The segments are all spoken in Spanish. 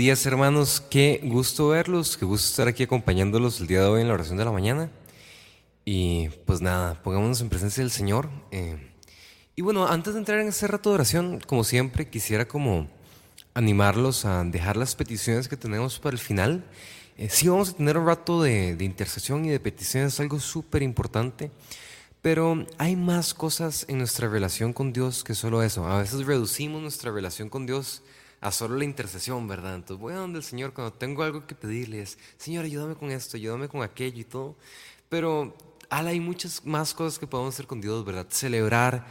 Días hermanos, qué gusto verlos, qué gusto estar aquí acompañándolos el día de hoy en la oración de la mañana. Y pues nada, pongámonos en presencia del Señor. Eh, y bueno, antes de entrar en ese rato de oración, como siempre, quisiera como animarlos a dejar las peticiones que tenemos para el final. Eh, sí vamos a tener un rato de, de intercesión y de peticiones, algo súper importante. Pero hay más cosas en nuestra relación con Dios que solo eso. A veces reducimos nuestra relación con Dios a solo la intercesión, ¿verdad? Entonces voy a donde el Señor cuando tengo algo que pedirles, Señor, ayúdame con esto, ayúdame con aquello y todo. Pero hay muchas más cosas que podemos hacer con Dios, ¿verdad? Celebrar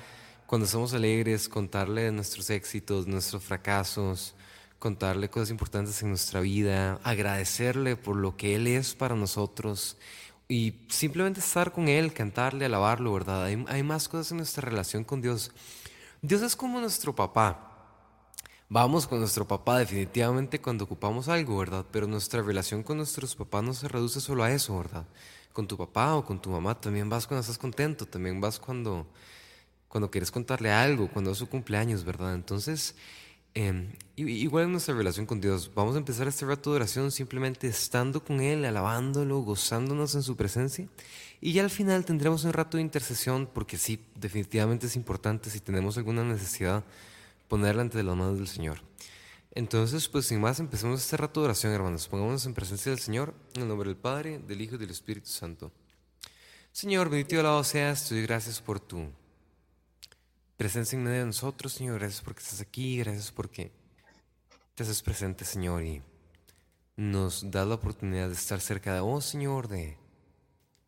cuando somos alegres, contarle nuestros éxitos, nuestros fracasos, contarle cosas importantes en nuestra vida, agradecerle por lo que Él es para nosotros y simplemente estar con Él, cantarle, alabarlo, ¿verdad? Hay más cosas en nuestra relación con Dios. Dios es como nuestro papá vamos con nuestro papá definitivamente cuando ocupamos algo, ¿verdad? Pero nuestra relación con nuestros papás no se reduce solo a eso, ¿verdad? Con tu papá o con tu mamá también vas cuando estás contento, también vas cuando, cuando quieres contarle algo, cuando es su cumpleaños, ¿verdad? Entonces, em, igual en nuestra relación con Dios, vamos a empezar este rato de oración simplemente estando con Él, alabándolo, gozándonos en su presencia. Y ya al final tendremos un rato de intercesión, porque sí, definitivamente es importante si tenemos alguna necesidad ponerla ante las manos del Señor. Entonces, pues sin más, empecemos este rato de oración, hermanos. Pongámonos en presencia del Señor, en el nombre del Padre, del Hijo y del Espíritu Santo. Señor, bendito y alabado seas, te doy gracias por tu presencia en medio de nosotros, Señor. Gracias porque estás aquí, gracias porque te haces presente, Señor, y nos da la oportunidad de estar cerca de vos, Señor, de,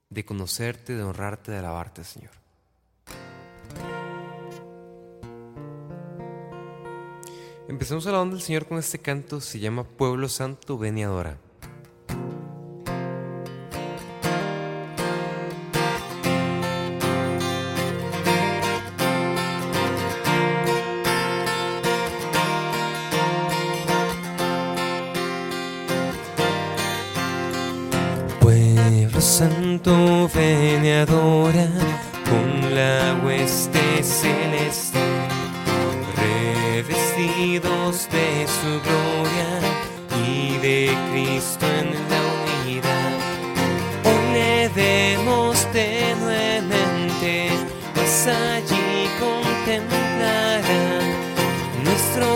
de conocerte, de honrarte, de alabarte, Señor. Empecemos alabando al Señor con este canto, se llama Pueblo Santo, ven y adora.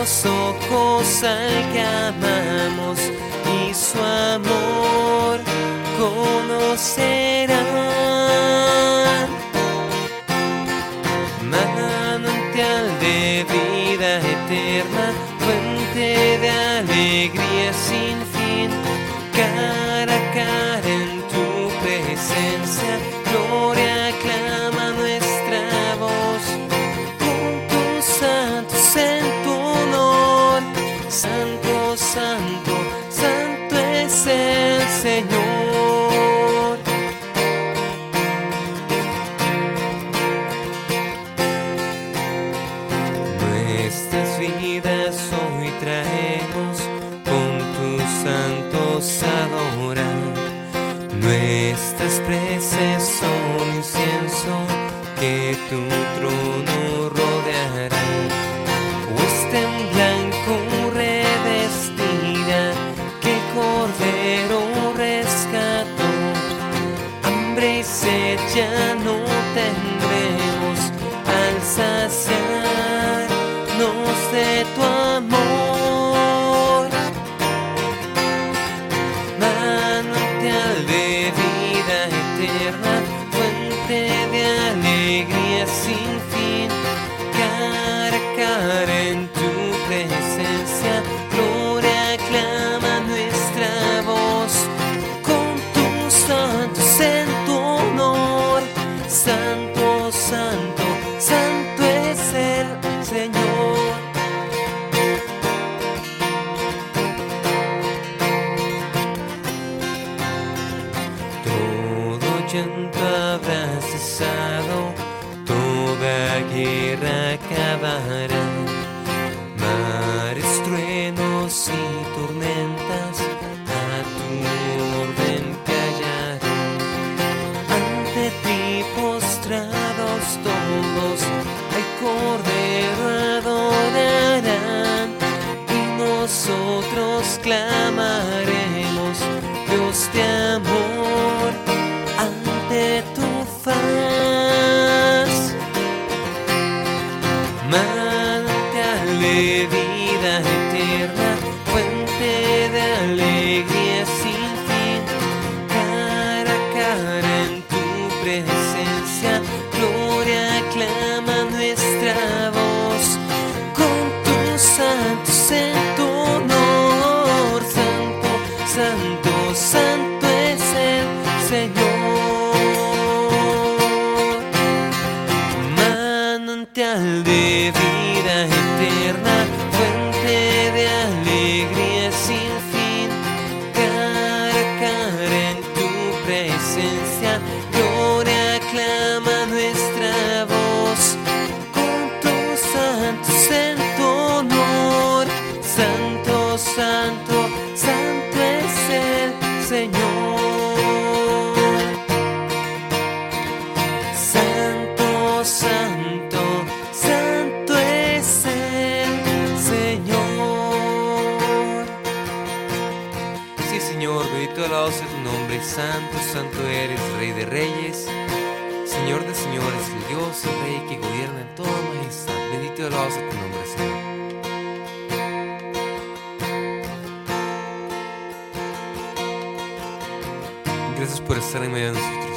Nuestros ojos al que amamos y su amor conocerán. Y tormentas Santo, santo eres, Rey de reyes, Señor de señores, el Dios y Rey que gobierna en toda majestad. Bendito y alabado sea tu nombre, Señor. Gracias por estar en medio de nosotros,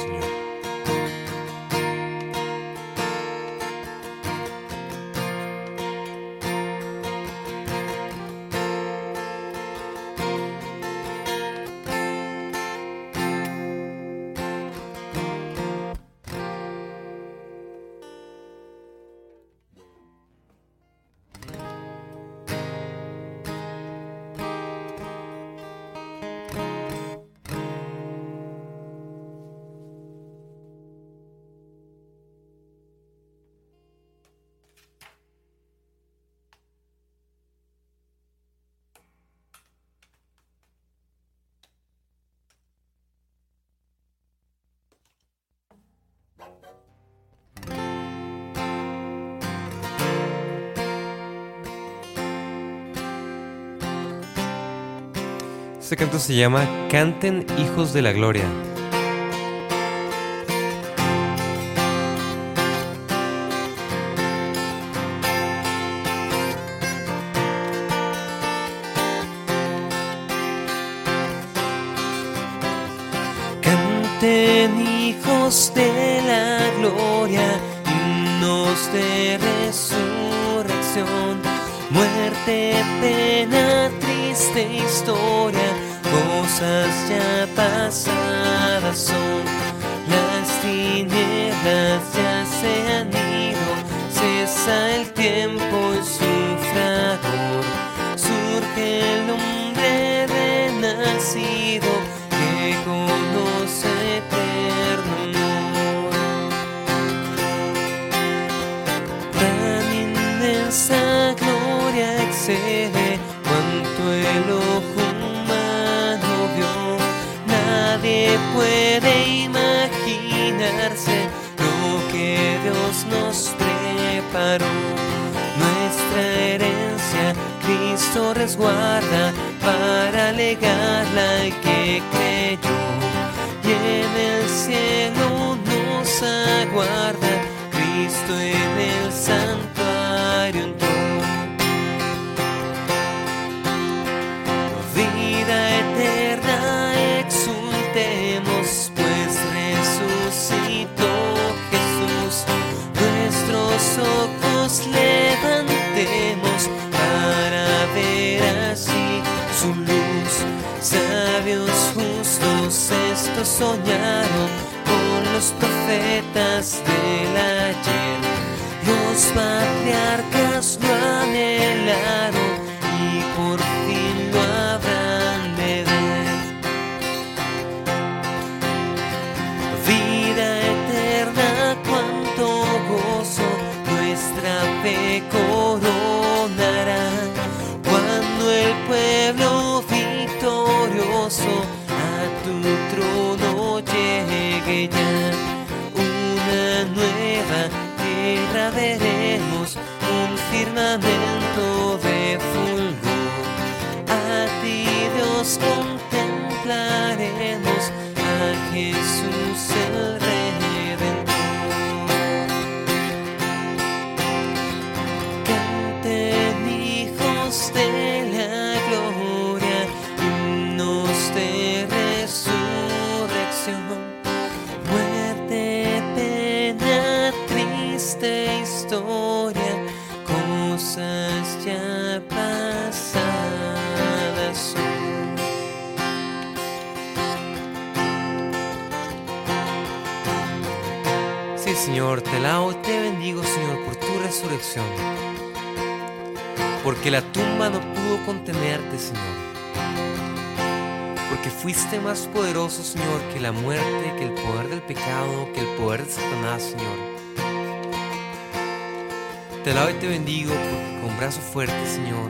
Este canto se llama Canten Hijos de la Gloria. Canten hijos de la gloria, himnos de resurrección, muerte, pena, triste historia, cosas ya pasadas son. Las tinieblas ya se han ido, cesa el tiempo en su surge el hombre renacido que conoce Cristo resguarda para legarla al que creyó. Y en el cielo nos aguarda Cristo en el santuario entró. Vida eterna exultemos, pues resucitó Jesús. Nuestros ojos levantemos estos soñaron con los profetas del ayer. Los patriarcas lo anhelaron Una nueva tierra veremos, un firmamento de fulgor. A ti Dios contemplaremos, a Jesús el Redentor. Señor, te alabo y te bendigo, Señor, por tu resurrección. Porque la tumba no pudo contenerte, Señor porque fuiste más poderoso, Señor, que la muerte, que el poder del pecado, que el poder de Satanás, Señor. Te alabo y te bendigo porque con brazo fuerte, Señor,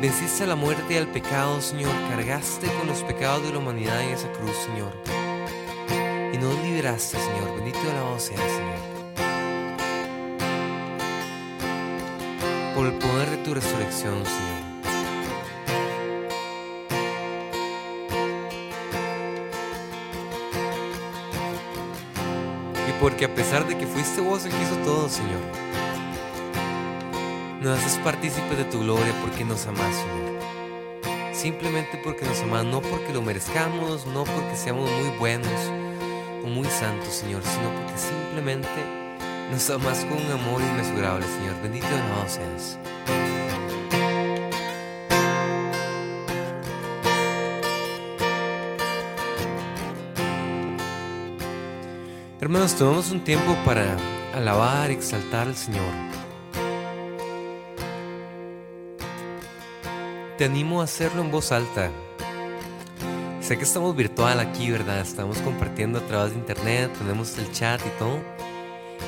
venciste a la muerte y al pecado, Señor, cargaste con los pecados de la humanidad en esa cruz, Señor. Y nos liberaste, Señor. Bendito y alabado sea, Señor. Por el poder de tu resurrección, Señor. porque a pesar de que fuiste vos el que hizo todo, Señor, nos haces partícipes de tu gloria porque nos amas, Señor. Simplemente porque nos amas, no porque lo merezcamos, no porque seamos muy buenos muy santos, Señor, sino porque simplemente nos amas con un amor inmesurable, Señor. Bendito y seas. Hermanos, tomamos un tiempo para alabar exaltar al Señor. Te animo a hacerlo en voz alta. Sé que estamos virtual aquí, ¿verdad? Estamos compartiendo a través de internet, tenemos el chat y todo.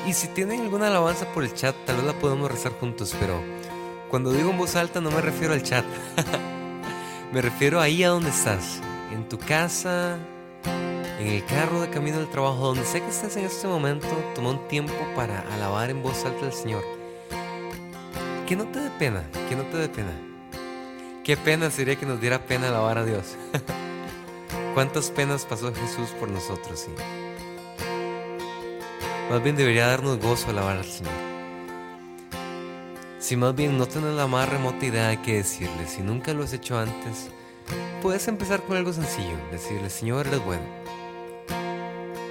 Y si tienen alguna alabanza por el chat, tal vez la podemos rezar juntos, pero cuando digo en voz alta no me refiero al chat. me refiero ahí a donde estás, en tu casa, en el carro de camino al trabajo, donde sé que estás en este momento, toma un tiempo para alabar en voz alta al Señor. Que no te dé pena, que no te dé pena. Qué pena sería que nos diera pena alabar a Dios. ¿Cuántas penas pasó Jesús por nosotros? Más bien debería darnos gozo alabar al Señor. Si más bien no tienes la más remota idea de qué decirle, si nunca lo has hecho antes, puedes empezar con algo sencillo, decirle, Señor, eres bueno.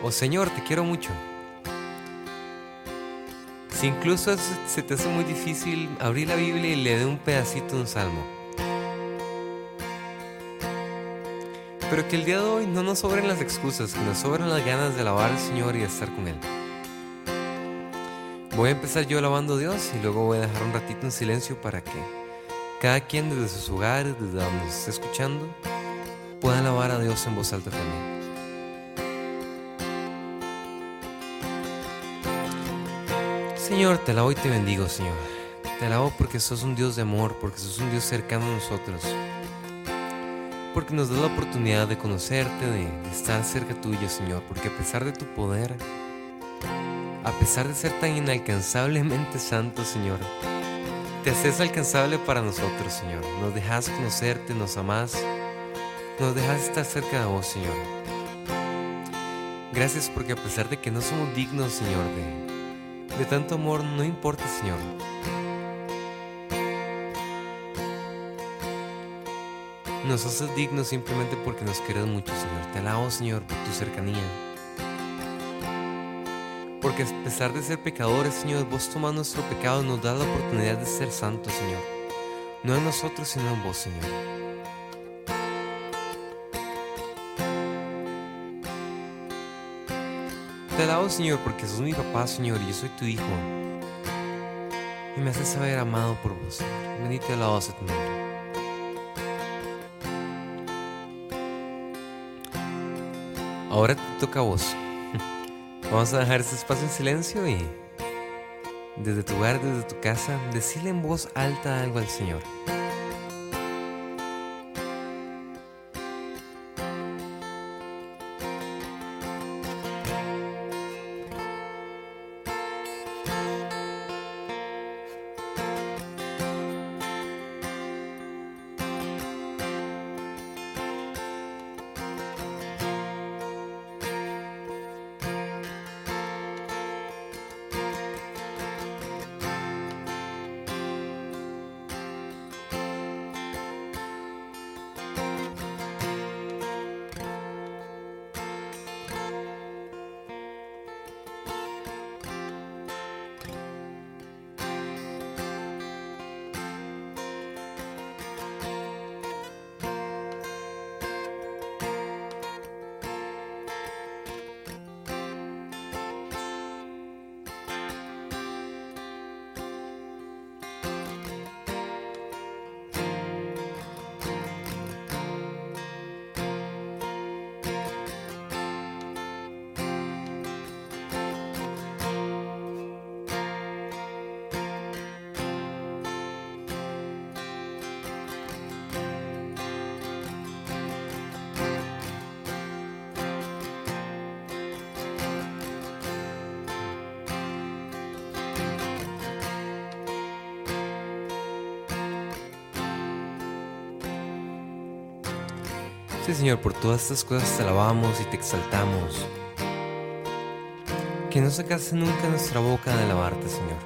O Señor, te quiero mucho. Si incluso se te hace muy difícil abrir la Biblia y le dé un pedacito de un salmo. Pero que el día de hoy no nos sobren las excusas, que nos sobren las ganas de alabar al Señor y de estar con Él. Voy a empezar yo alabando a Dios y luego voy a dejar un ratito en silencio para que cada quien desde sus hogares, desde donde se esté escuchando, pueda alabar a Dios en voz alta también. Señor, te alabo y te bendigo, Señor. Te alabo porque sos un Dios de amor, porque sos un Dios cercano a nosotros. Porque nos da la oportunidad de conocerte, de, estar cerca tuyo, Señor. Porque a pesar de tu poder, a pesar de ser tan inalcanzablemente santo, Señor, te haces alcanzable para nosotros, Señor. Nos dejas conocerte, nos amás, nos dejas estar cerca de vos, Señor. Gracias porque a pesar de que no somos dignos, Señor, de tanto amor no importa, Señor. Nos haces dignos simplemente porque nos quieres mucho, Señor. Te alabo, Señor, por tu cercanía. Porque a pesar de ser pecadores, Señor, vos tomas nuestro pecado y nos das la oportunidad de ser santos, Señor. No en nosotros, sino en vos, Señor. Te alabo, Señor, porque sos mi papá, Señor, y yo soy tu hijo. Y me haces saber amado por vos. Bendito y alabado. Ahora te toca a vos. Vamos a dejar este espacio en silencio y desde tu hogar, desde tu casa, decirle en voz alta algo al Señor. Señor, por todas estas cosas te alabamos y te exaltamos. Que no sacase nunca nuestra boca de alabarte, Señor.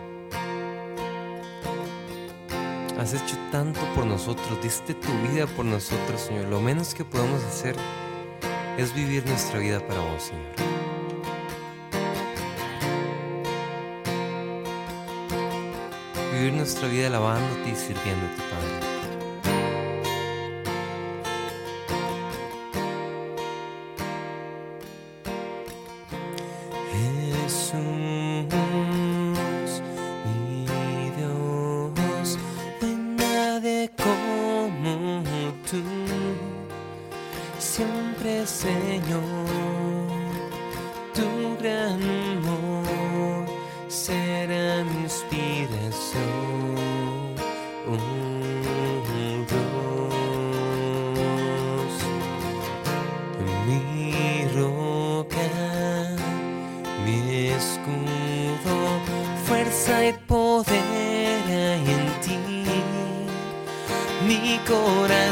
Has hecho tanto por nosotros, diste tu vida por nosotros, Señor. Lo menos que podemos hacer es vivir nuestra vida para vos, Señor. Vivir nuestra vida alabándote y sirviéndote, Padre. como tú, siempre Señor, tu gran amor será mi inspiración. corazón.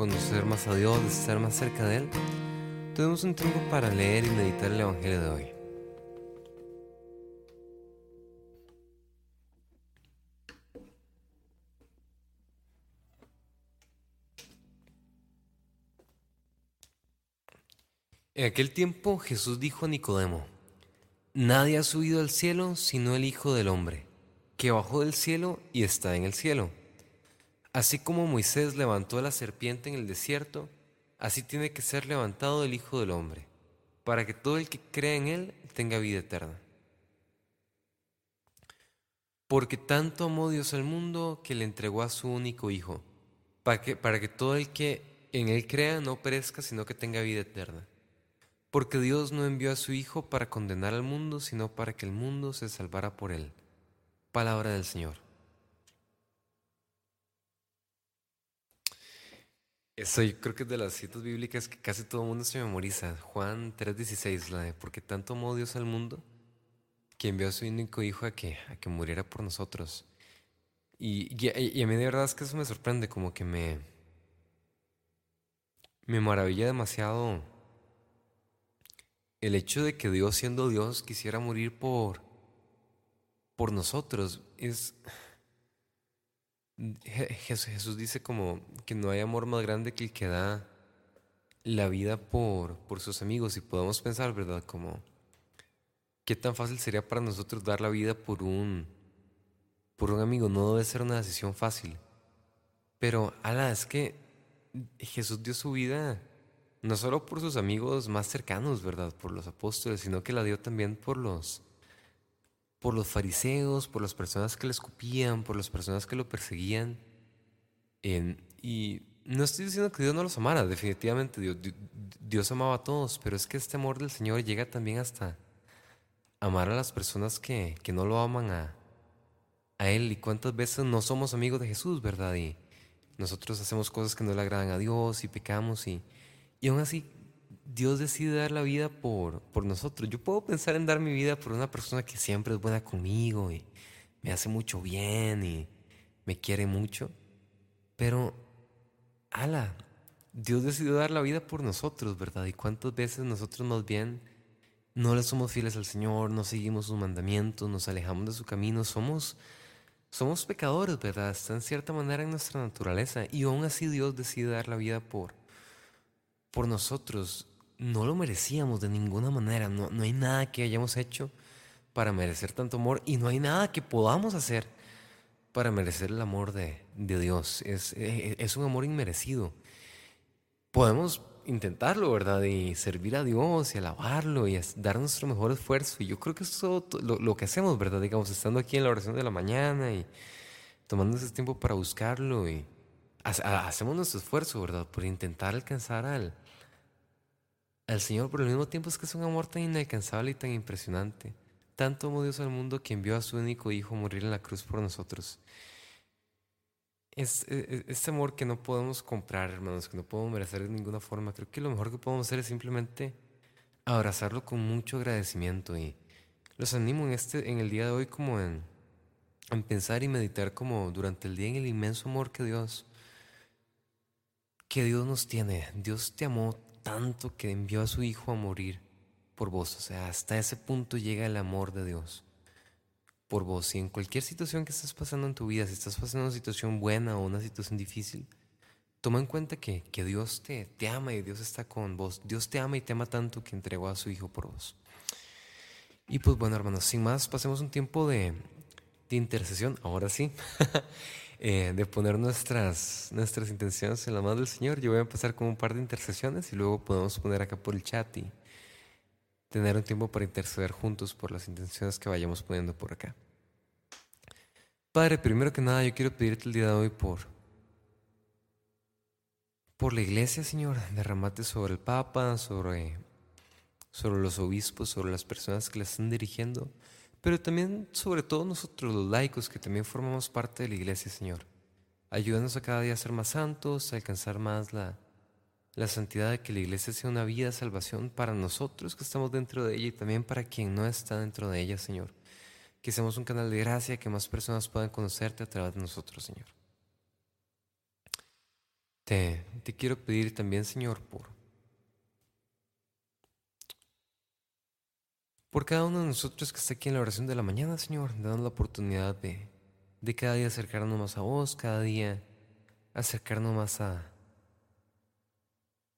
conocer más a Dios, de estar más cerca de Él, tenemos un tiempo para leer y meditar el Evangelio de hoy. En aquel tiempo Jesús dijo a Nicodemo, Nadie ha subido al cielo sino el Hijo del Hombre, que bajó del cielo y está en el cielo. Así como Moisés levantó a la serpiente en el desierto, así tiene que ser levantado el Hijo del Hombre, para que todo el que cree en Él tenga vida eterna. Porque tanto amó Dios al mundo que le entregó a su único Hijo, para que, para que todo el que en Él crea no perezca, sino que tenga vida eterna. Porque Dios no envió a su Hijo para condenar al mundo, sino para que el mundo se salvara por Él. Palabra del Señor. Eso yo creo que es de las citas bíblicas que casi todo el mundo se memoriza. Juan 3:16, la de porque tanto amó Dios al mundo que envió a su único hijo a que, a que muriera por nosotros. Y, y, a mí de verdad es que eso me sorprende, como que me, me maravilla demasiado el hecho de que Dios siendo Dios quisiera morir por, por nosotros. Es, Jesús dice como que no hay amor más grande que el que da la vida por, por sus amigos y podemos pensar, ¿verdad? Como qué tan fácil sería para nosotros dar la vida por un, por un amigo. No debe ser una decisión fácil. Pero, ala, es que Jesús dio su vida no solo por sus amigos más cercanos, ¿verdad? Por los apóstoles, sino que la dio también por los por los fariseos, por las personas que le escupían, por las personas que lo perseguían. y no estoy diciendo que Dios no los amara, definitivamente Dios, amaba a todos, pero es que este amor del Señor llega también hasta amar a las personas que, que no lo aman a, a Él. Y cuántas veces no somos amigos de Jesús, ¿verdad? Y nosotros hacemos cosas que no le agradan a Dios y pecamos y, y aún así Dios decide dar la vida por, por nosotros. Yo puedo pensar en dar mi vida por una persona que siempre es buena conmigo y me hace mucho bien y me quiere mucho. Pero, ala, Dios decidió dar la vida por nosotros, ¿verdad? Y cuántas veces nosotros más bien no le somos fieles al Señor, no seguimos sus mandamientos, nos alejamos de su camino, somos, somos pecadores, ¿verdad? Está en cierta manera en nuestra naturaleza. Y aún así Dios decide dar la vida por, por nosotros no lo merecíamos de ninguna manera. No, no hay nada que hayamos hecho para merecer tanto amor y no hay nada que podamos hacer para merecer el amor de, Dios. Es, es, un amor inmerecido. Podemos intentarlo, ¿verdad? Y servir a Dios y alabarlo y dar nuestro mejor esfuerzo. Y yo creo que eso es lo, lo, que hacemos, ¿verdad? Digamos, estando aquí en la oración de la mañana y tomando ese tiempo para buscarlo y hacemos nuestro esfuerzo, ¿verdad? Por intentar alcanzar al, al Señor, pero al mismo tiempo es que es un amor tan inalcanzable y tan impresionante. Tanto amó Dios al mundo que envió a su único Hijo a morir en la cruz por nosotros. Es, este amor que no podemos comprar, hermanos, que no podemos merecer de ninguna forma. Creo que lo mejor que podemos hacer es simplemente abrazarlo con mucho agradecimiento y los animo en, este, en el día de hoy como en, en pensar y meditar como durante el día en el inmenso amor que Dios que Dios nos tiene. Dios te amó tanto que envió a su Hijo a morir por vos. O sea, hasta ese punto llega el amor de Dios por vos. Y en cualquier situación que estés pasando en tu vida, si estás pasando una situación buena o una situación difícil, toma en cuenta que, que Dios te, te ama y Dios está con vos. Dios te ama y te ama tanto que entregó a su Hijo por vos. Y pues bueno, hermanos, sin más, pasemos un tiempo de, de intercesión, ahora sí. Eh, de poner nuestras, nuestras intenciones en la mano del Señor. Yo voy a empezar con un par de intercesiones y luego podemos poner acá por el chat y tener un tiempo para interceder juntos por las intenciones que vayamos poniendo por acá. Padre, primero que nada yo quiero pedirte el día de hoy por, por la iglesia, Señor, derramate sobre el Papa, sobre, sobre los obispos, sobre las personas que le están dirigiendo pero también sobre todo nosotros los laicos que también formamos parte de la iglesia, Señor. Ayúdanos a cada día a ser más santos, a alcanzar más la, la santidad de que la iglesia sea una vida de salvación para nosotros que estamos dentro de ella y también para quien no está dentro de ella, Señor. Que seamos un canal de gracia, que más personas puedan conocerte a través de nosotros, Señor. Te, te quiero pedir también, Señor, por Por cada uno de nosotros que está aquí en la oración de la mañana, Señor, dando la oportunidad de, de cada día acercarnos más a vos, cada día acercarnos más a,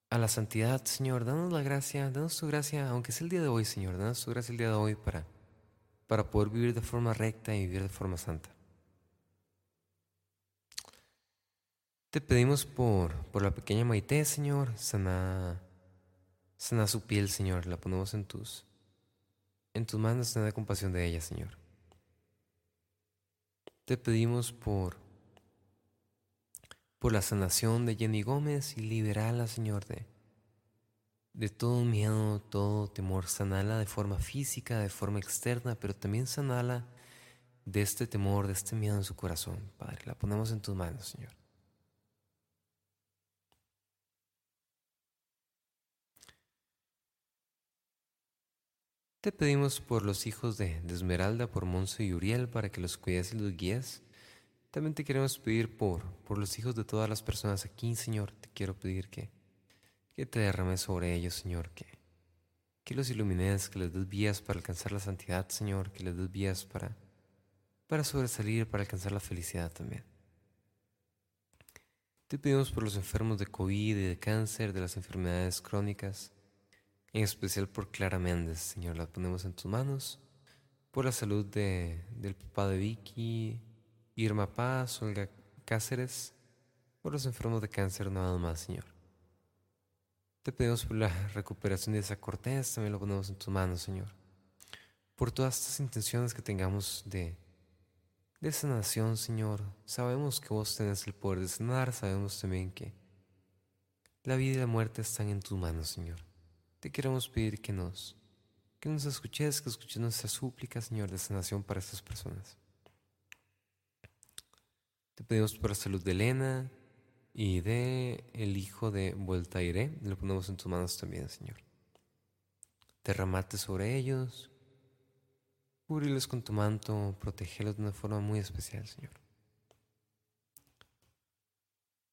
a la santidad, Señor. Danos la gracia, danos tu gracia, aunque sea el día de hoy, Señor, danos tu gracia el día de hoy para, para poder vivir de forma recta y vivir de forma santa. Te pedimos por, por la pequeña Maite, Señor, sana, sana su piel, Señor, la ponemos en tus en tus manos tened compasión de ella, Señor. Te pedimos por, por la sanación de Jenny Gómez y liberala, Señor, de, de todo miedo, todo temor. Sanala de forma física, de forma externa, pero también sanala de este temor, de este miedo en su corazón, Padre. La ponemos en tus manos, Señor. Te pedimos por los hijos de, Esmeralda, por Monzo y Uriel, para que los cuides y los guíes. También te queremos pedir por, por los hijos de todas las personas aquí, Señor. Te quiero pedir que, que te derrames sobre ellos, Señor, que, que los ilumines, que les des vías para alcanzar la santidad, Señor, que les des vías para, para sobresalir, para alcanzar la felicidad también. Te pedimos por los enfermos de COVID y de cáncer, de las enfermedades crónicas, en especial por Clara Méndez, Señor, la ponemos en tus manos, por la salud de, del papá de Vicky, Irma Paz, Olga Cáceres, por los enfermos de cáncer nada más, Señor. Te pedimos por la recuperación de esa Cortés, también lo ponemos en tus manos, Señor. Por todas estas intenciones que tengamos de, de sanación, Señor. Sabemos que vos tenés el poder de sanar, sabemos también que la vida y la muerte están en tus manos, Señor te queremos pedir que nos, que nos escuches, que escuches nuestra súplica, Señor, de sanación para estas personas. Te pedimos por la salud de Elena y de el hijo de Voltaire. Lo ponemos en tus manos también, Señor. Derramate sobre ellos, cúbriles con tu manto, protégelos de una forma muy especial, Señor.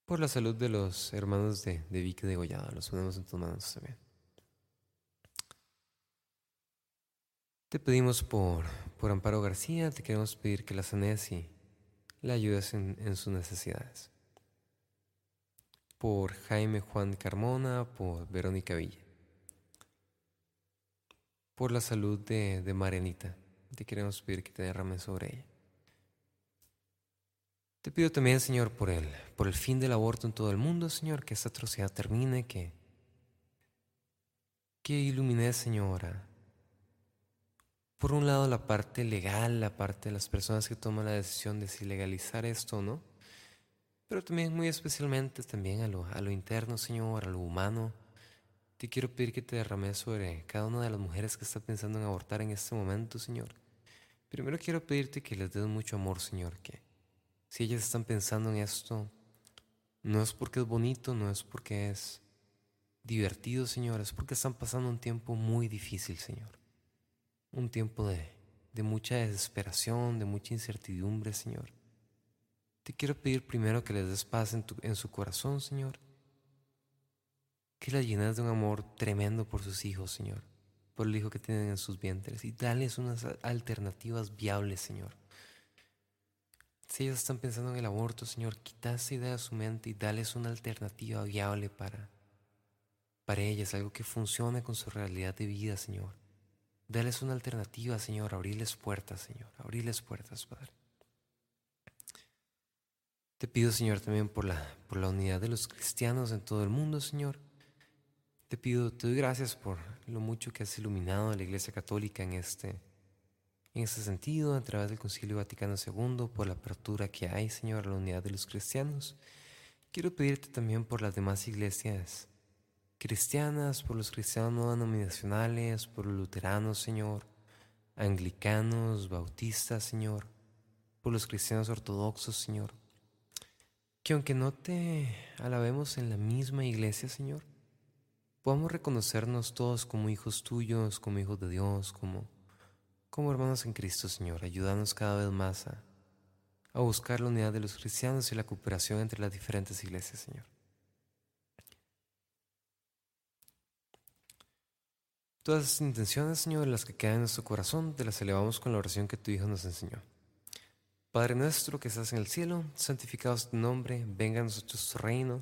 Por la salud de los hermanos de, de Vicky de Goyada, los ponemos en tus manos también. Te pedimos por, por Amparo García, te queremos pedir que la sanes y la ayudes en, sus necesidades. Por Jaime Juan Carmona, por Verónica Villa. Por la salud de, de Marianita, te queremos pedir que te derrames sobre ella. Te pido también, Señor, por el, por el fin del aborto en todo el mundo, Señor, que esta atrocidad termine, que, que ilumine, Señora, por un lado la parte legal, la parte de las personas que toman la decisión de si legalizar esto o no, pero también muy especialmente también a lo, a lo interno, Señor, a lo humano. Te quiero pedir que te derrames sobre cada una de las mujeres que está pensando en abortar en este momento, Señor. Primero quiero pedirte que les des mucho amor, Señor, que si ellas están pensando en esto, no es porque es bonito, no es porque es divertido, Señor, es porque están pasando un tiempo muy difícil, Señor un tiempo de, mucha desesperación, de mucha incertidumbre, Señor. Te quiero pedir primero que les des paz en, en su corazón, Señor. Que la llenes de un amor tremendo por sus hijos, Señor. Por el hijo que tienen en sus vientres. Y dales unas alternativas viables, Señor. Si ellos están pensando en el aborto, Señor, quita esa idea de su mente y dales una alternativa viable para, para ellas, algo que funcione con su realidad de vida, Señor. Dales una alternativa, Señor. Abrirles puertas, Señor. Abrirles puertas, Padre. Te pido, Señor, también por la, por la unidad de los cristianos en todo el mundo, Señor. Te pido, te doy gracias por lo mucho que has iluminado a la Iglesia Católica en este, en este sentido, a través del Concilio Vaticano II, por la apertura que hay, Señor, a la unidad de los cristianos. Quiero pedirte también por las demás iglesias cristianas, por los cristianos no denominacionales, por los luteranos, Señor, anglicanos, bautistas, Señor, por los cristianos ortodoxos, Señor. Que aunque no te alabemos en la misma iglesia, Señor, podamos reconocernos todos como hijos tuyos, como hijos de Dios, como, como hermanos en Cristo, Señor. Ayúdanos cada vez más a, a buscar la unidad de los cristianos y la cooperación entre las diferentes iglesias, Señor. Todas esas intenciones, Señor, las que quedan en nuestro corazón, te las elevamos con la oración que tu Hijo nos enseñó. Padre nuestro que estás en el cielo, santificado es tu nombre, venga a nosotros tu reino,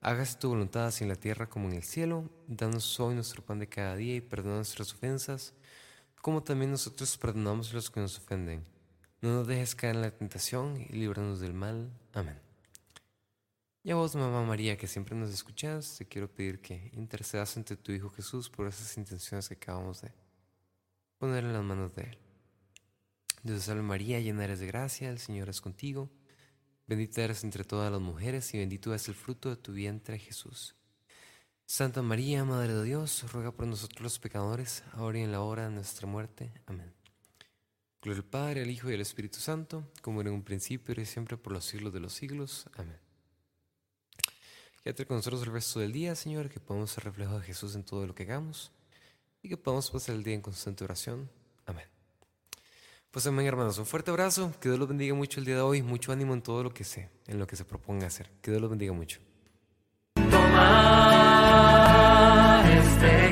hágase tu voluntad así en la tierra como en el cielo, danos hoy nuestro pan de cada día y perdona nuestras ofensas, como también nosotros perdonamos a los que nos ofenden. No nos dejes caer en la tentación y líbranos del mal. Amén. Y a vos, mamá María, que siempre nos escuchas, te quiero pedir que intercedas ante tu Hijo Jesús por esas intenciones que acabamos de poner en las manos de Él. Dios salve María, llena eres de gracia, el Señor es contigo. Bendita eres entre todas las mujeres y bendito es el fruto de tu vientre Jesús. Santa María, Madre de Dios, ruega por nosotros los pecadores, ahora y en la hora de nuestra muerte. Amén. Gloria al Padre, al Hijo y al Espíritu Santo, como era en un principio y siempre por los siglos de los siglos. Amén. Quédate con nosotros el resto del día, Señor, que podamos ser reflejos de Jesús en todo lo que hagamos y que podamos pasar el día en constante oración. Amén. Pues amén, hermanos. Un fuerte abrazo. Que Dios los bendiga mucho el día de hoy. Mucho ánimo en todo lo que sé, en lo que se proponga hacer. Que Dios los bendiga mucho. Toma este.